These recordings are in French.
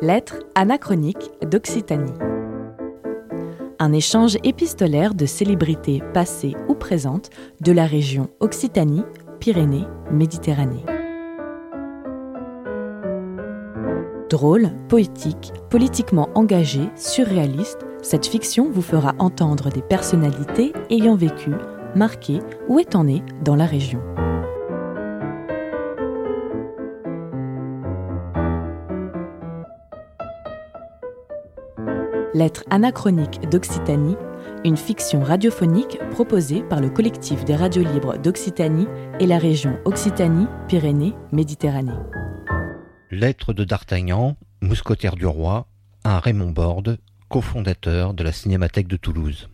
Lettres anachroniques d'Occitanie. Un échange épistolaire de célébrités passées ou présentes de la région Occitanie, Pyrénées, Méditerranée. Drôle, poétique, politiquement engagé, surréaliste, cette fiction vous fera entendre des personnalités ayant vécu, marqué ou étant nées dans la région. Lettres anachroniques d'Occitanie, une fiction radiophonique proposée par le collectif des radios libres d'Occitanie et la région Occitanie-Pyrénées-Méditerranée. Lettre de D'Artagnan, mousquetaire du roi, à Raymond Borde, cofondateur de la Cinémathèque de Toulouse.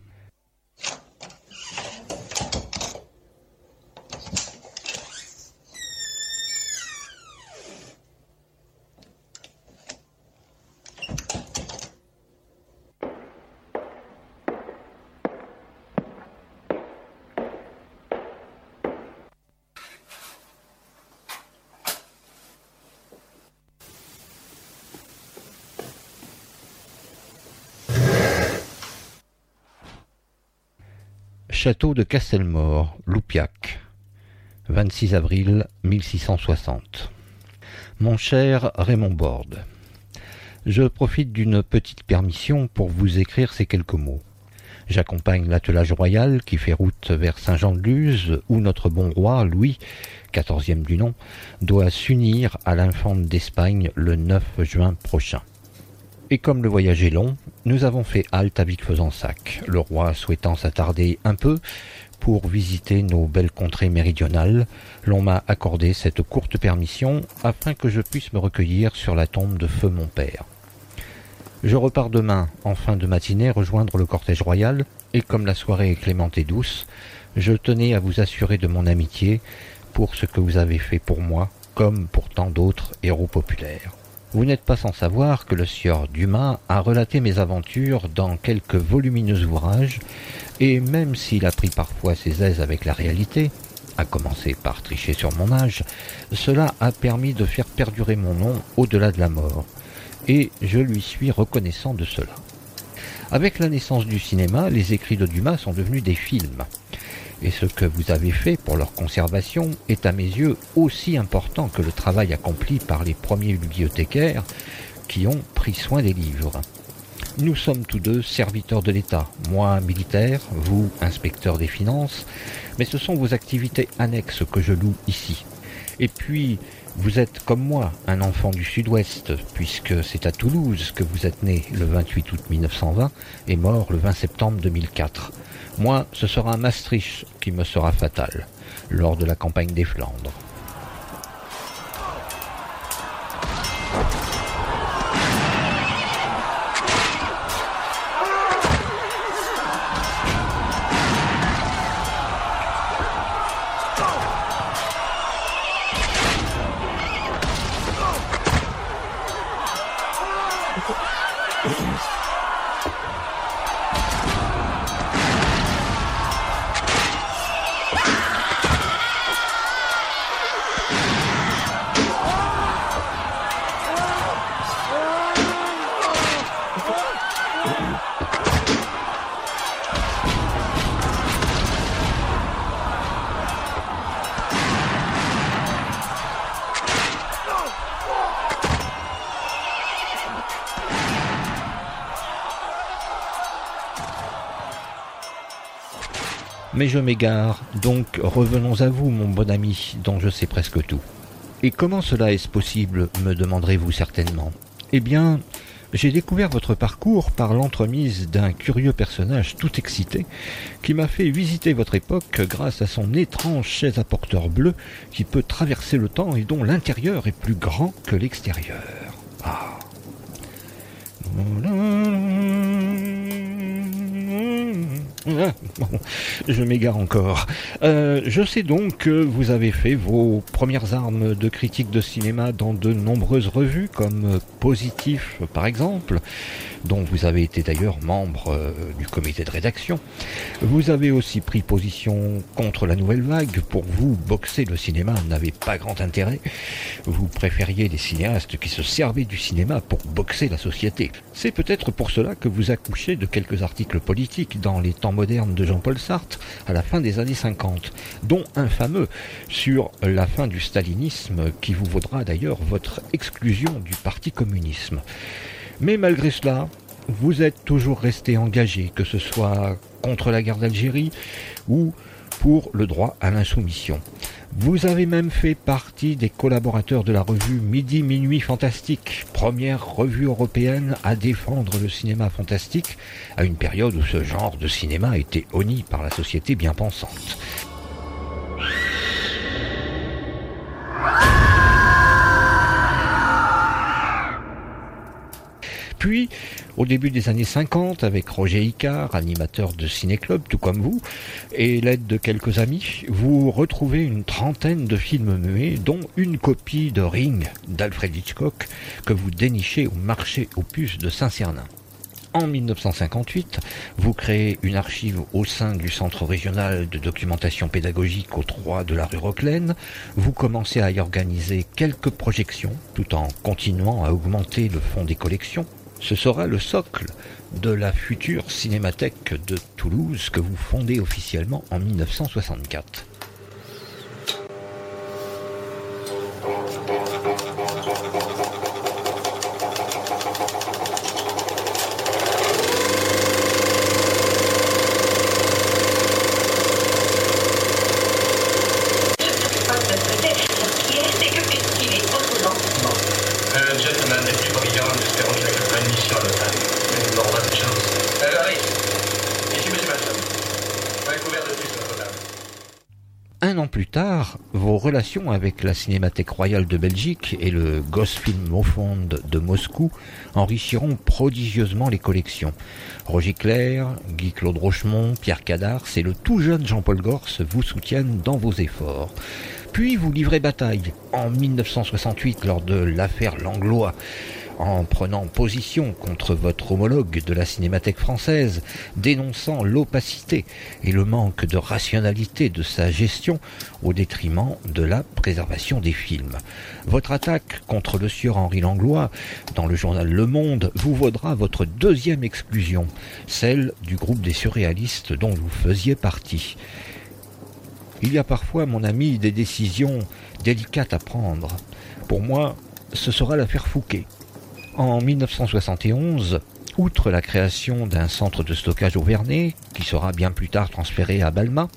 Château de Castelmore, Loupiac, 26 avril 1660. Mon cher Raymond Borde, je profite d'une petite permission pour vous écrire ces quelques mots. J'accompagne l'attelage royal qui fait route vers Saint-Jean-de-Luz, où notre bon roi, Louis, quatorzième du nom, doit s'unir à l'infante d'Espagne le 9 juin prochain. Et comme le voyage est long, nous avons fait halte à Vic-Fezensac, le roi souhaitant s'attarder un peu pour visiter nos belles contrées méridionales, l'on m'a accordé cette courte permission afin que je puisse me recueillir sur la tombe de feu mon père. Je repars demain, en fin de matinée, rejoindre le cortège royal, et comme la soirée est clémente et douce, je tenais à vous assurer de mon amitié pour ce que vous avez fait pour moi, comme pour tant d'autres héros populaires. Vous n'êtes pas sans savoir que le sieur Dumas a relaté mes aventures dans quelques volumineux ouvrages, et même s'il a pris parfois ses aises avec la réalité, à commencer par tricher sur mon âge, cela a permis de faire perdurer mon nom au-delà de la mort, et je lui suis reconnaissant de cela. Avec la naissance du cinéma, les écrits de Dumas sont devenus des films et ce que vous avez fait pour leur conservation est à mes yeux aussi important que le travail accompli par les premiers bibliothécaires qui ont pris soin des livres. Nous sommes tous deux serviteurs de l'État, moi militaire, vous inspecteur des finances, mais ce sont vos activités annexes que je loue ici. Et puis, vous êtes comme moi un enfant du Sud-Ouest, puisque c'est à Toulouse que vous êtes né le 28 août 1920 et mort le 20 septembre 2004. Moi, ce sera un Maastricht qui me sera fatal, lors de la campagne des Flandres. Mais je m'égare, donc revenons à vous, mon bon ami, dont je sais presque tout. Et comment cela est-ce possible, me demanderez-vous certainement? Eh bien, j'ai découvert votre parcours par l'entremise d'un curieux personnage tout excité qui m'a fait visiter votre époque grâce à son étrange chaise à porteur bleu qui peut traverser le temps et dont l'intérieur est plus grand que l'extérieur. Ah. Je m'égare encore. Euh, je sais donc que vous avez fait vos premières armes de critique de cinéma dans de nombreuses revues, comme Positif par exemple. Dont vous avez été d'ailleurs membre euh, du comité de rédaction. Vous avez aussi pris position contre la nouvelle vague. Pour vous, boxer le cinéma n'avait pas grand intérêt. Vous préfériez les cinéastes qui se servaient du cinéma pour boxer la société. C'est peut-être pour cela que vous accouchez de quelques articles politiques dans les temps modernes de Jean-Paul Sartre à la fin des années 50, dont un fameux sur la fin du stalinisme qui vous vaudra d'ailleurs votre exclusion du Parti communisme. Mais malgré cela, vous êtes toujours resté engagé, que ce soit contre la guerre d'Algérie ou pour le droit à l'insoumission. Vous avez même fait partie des collaborateurs de la revue Midi Minuit Fantastique, première revue européenne à défendre le cinéma fantastique, à une période où ce genre de cinéma était honni par la société bien pensante. Puis, au début des années 50, avec Roger Icard, animateur de Ciné-Club, tout comme vous, et l'aide de quelques amis, vous retrouvez une trentaine de films muets, dont une copie de Ring d'Alfred Hitchcock que vous dénichez au marché aux puces de Saint-Cernin. En 1958, vous créez une archive au sein du Centre régional de documentation pédagogique au 3 de la rue Roquelaine. Vous commencez à y organiser quelques projections tout en continuant à augmenter le fonds des collections. Ce sera le socle de la future cinémathèque de Toulouse que vous fondez officiellement en 1964. Un an plus tard, vos relations avec la Cinémathèque royale de Belgique et le Gosfilm Mofond de Moscou enrichiront prodigieusement les collections. Roger Clair, Guy-Claude Rochemont, Pierre Cadars et le tout jeune Jean-Paul Gors vous soutiennent dans vos efforts. Puis vous livrez bataille en 1968 lors de l'affaire Langlois en prenant position contre votre homologue de la Cinémathèque française, dénonçant l'opacité et le manque de rationalité de sa gestion au détriment de la préservation des films. Votre attaque contre le sieur Henri Langlois dans le journal Le Monde vous vaudra votre deuxième exclusion, celle du groupe des surréalistes dont vous faisiez partie. Il y a parfois, mon ami, des décisions délicates à prendre. Pour moi, ce sera l'affaire Fouquet. En 1971, outre la création d'un centre de stockage au Vernet, qui sera bien plus tard transféré à Balma,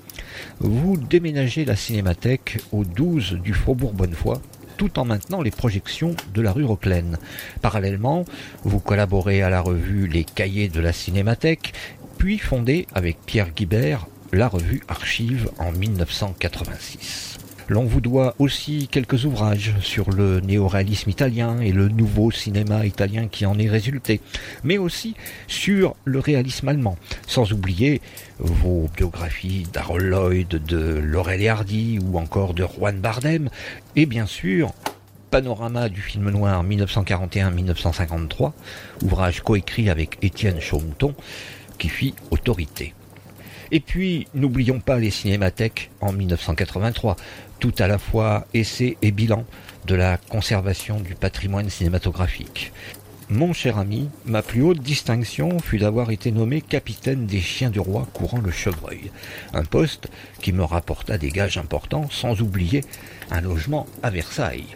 vous déménagez la cinémathèque au 12 du Faubourg Bonnefoy, tout en maintenant les projections de la rue Roquelaine. Parallèlement, vous collaborez à la revue Les Cahiers de la Cinémathèque, puis fondez avec Pierre Guibert la revue Archive en 1986. L'on vous doit aussi quelques ouvrages sur le néoréalisme italien et le nouveau cinéma italien qui en est résulté, mais aussi sur le réalisme allemand, sans oublier vos biographies d'Harold Lloyd, de Laurel et Hardy ou encore de Juan Bardem, et bien sûr Panorama du film noir 1941-1953, ouvrage coécrit avec Étienne Chaumouton, qui fit autorité. Et puis, n'oublions pas les cinémathèques en 1983, tout à la fois essai et bilan de la conservation du patrimoine cinématographique. Mon cher ami, ma plus haute distinction fut d'avoir été nommé capitaine des chiens du roi courant le chevreuil, un poste qui me rapporta des gages importants sans oublier un logement à Versailles.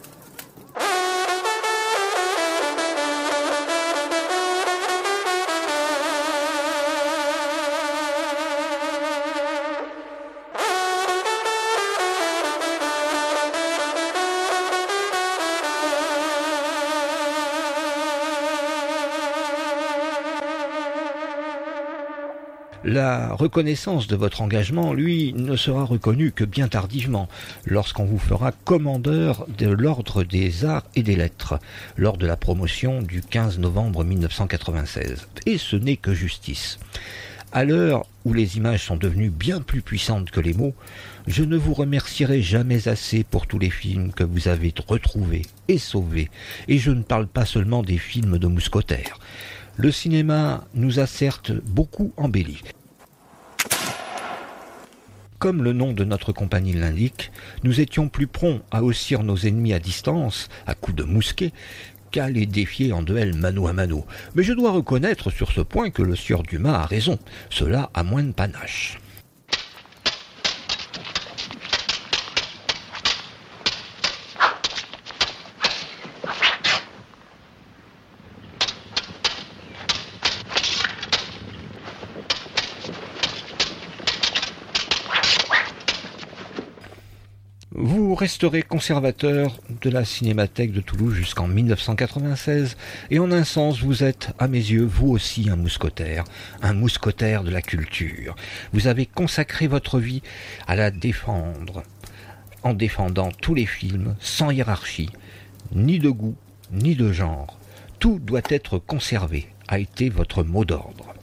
La reconnaissance de votre engagement, lui, ne sera reconnue que bien tardivement, lorsqu'on vous fera commandeur de l'Ordre des Arts et des Lettres, lors de la promotion du 15 novembre 1996. Et ce n'est que justice. À l'heure où les images sont devenues bien plus puissantes que les mots, je ne vous remercierai jamais assez pour tous les films que vous avez retrouvés et sauvés. Et je ne parle pas seulement des films de mousquetaires. Le cinéma nous a certes beaucoup embelli. Comme le nom de notre compagnie l'indique, nous étions plus prompts à haussir nos ennemis à distance, à coups de mousquet, qu'à les défier en duel mano à mano. Mais je dois reconnaître sur ce point que le sieur Dumas a raison, cela a moins de panache. Resterez conservateur de la Cinémathèque de Toulouse jusqu'en 1996, et en un sens, vous êtes, à mes yeux, vous aussi un mousquetaire, un mousquetaire de la culture. Vous avez consacré votre vie à la défendre, en défendant tous les films, sans hiérarchie, ni de goût, ni de genre. Tout doit être conservé, a été votre mot d'ordre.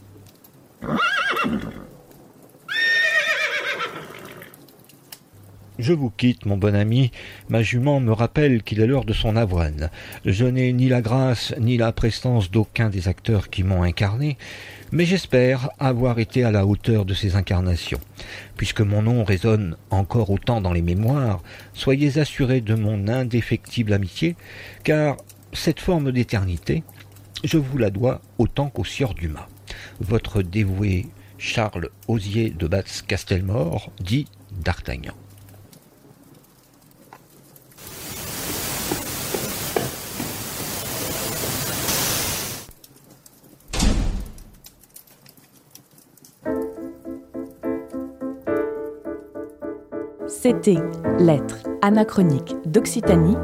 Je vous quitte, mon bon ami. Ma jument me rappelle qu'il est l'heure de son avoine. Je n'ai ni la grâce ni la prestance d'aucun des acteurs qui m'ont incarné, mais j'espère avoir été à la hauteur de ces incarnations. Puisque mon nom résonne encore autant dans les mémoires, soyez assurés de mon indéfectible amitié, car cette forme d'éternité, je vous la dois autant qu'au sieur Dumas. Votre dévoué Charles Osier de Batz-Castelmore, dit d'Artagnan. C'était Lettres anachroniques d'Occitanie,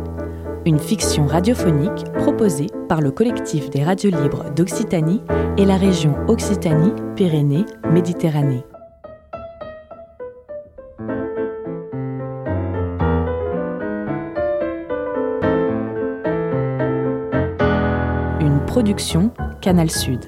une fiction radiophonique proposée par le collectif des radios libres d'Occitanie et la région Occitanie-Pyrénées-Méditerranée. Une production Canal Sud.